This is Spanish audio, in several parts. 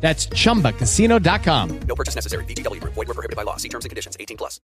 That's chumbacasino.com. No purchase necessary. VGW Group. Void were prohibited by law. See terms and conditions. 18 plus.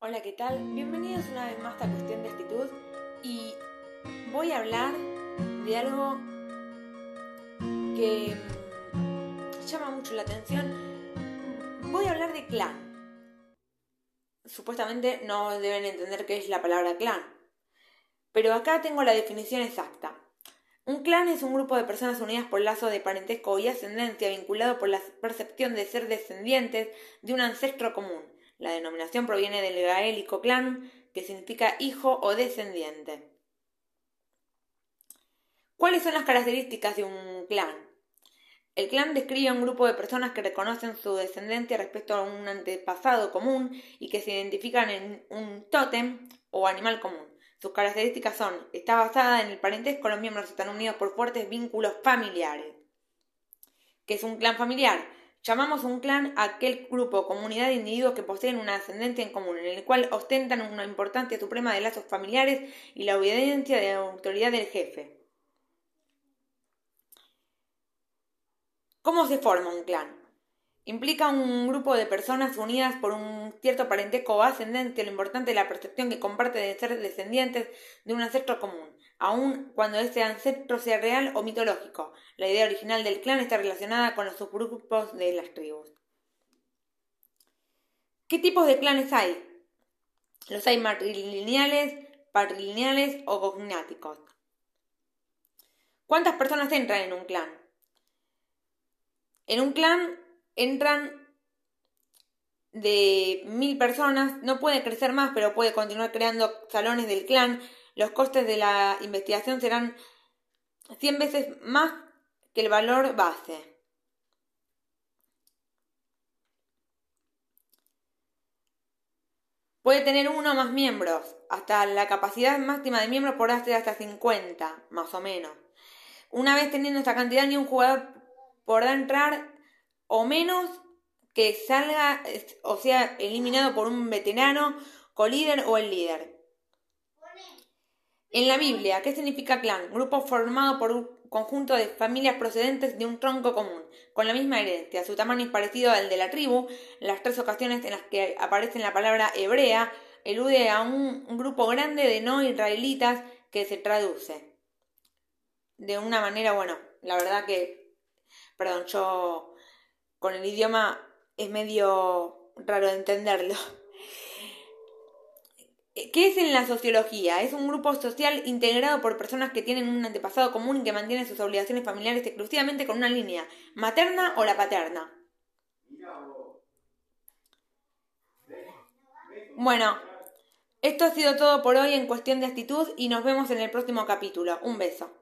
Hola, ¿qué tal? Bienvenidos una vez más a Cuestión de Actitud y voy a hablar de algo que llama mucho la atención. Voy a hablar de clan. Supuestamente no deben entender qué es la palabra clan, pero acá tengo la definición exacta. Un clan es un grupo de personas unidas por lazo de parentesco y ascendencia vinculado por la percepción de ser descendientes de un ancestro común. La denominación proviene del gaélico clan, que significa hijo o descendiente. ¿Cuáles son las características de un clan? El clan describe un grupo de personas que reconocen su descendencia respecto a un antepasado común y que se identifican en un tótem o animal común. Sus características son, está basada en el parentesco, los miembros están unidos por fuertes vínculos familiares. ¿Qué es un clan familiar? Llamamos un clan a aquel grupo o comunidad de individuos que poseen una ascendencia en común, en el cual ostentan una importancia suprema de lazos familiares y la obediencia de la autoridad del jefe. ¿Cómo se forma un clan? Implica un grupo de personas unidas por un cierto parentesco ascendente, lo importante es la percepción que comparte de ser descendientes de un ancestro común, aun cuando ese ancestro sea real o mitológico. La idea original del clan está relacionada con los subgrupos de las tribus. ¿Qué tipos de clanes hay? Los hay matrilineales, patrilineales o cognáticos. ¿Cuántas personas entran en un clan? En un clan entran de mil personas, no puede crecer más, pero puede continuar creando salones del clan. Los costes de la investigación serán 100 veces más que el valor base. Puede tener uno o más miembros, hasta la capacidad máxima de miembros podrá ser hasta 50, más o menos. Una vez teniendo esta cantidad, ni un jugador podrá entrar o menos que salga, o sea, eliminado por un veterano, colíder o el líder. En la Biblia, ¿qué significa clan? Grupo formado por un conjunto de familias procedentes de un tronco común, con la misma herencia. Su tamaño es parecido al de la tribu. Las tres ocasiones en las que aparece la palabra hebrea elude a un, un grupo grande de no israelitas que se traduce. De una manera, bueno, la verdad que, perdón, yo con el idioma es medio raro de entenderlo. ¿Qué es en la sociología? Es un grupo social integrado por personas que tienen un antepasado común y que mantienen sus obligaciones familiares exclusivamente con una línea, materna o la paterna. Bueno, esto ha sido todo por hoy en cuestión de actitud y nos vemos en el próximo capítulo. Un beso.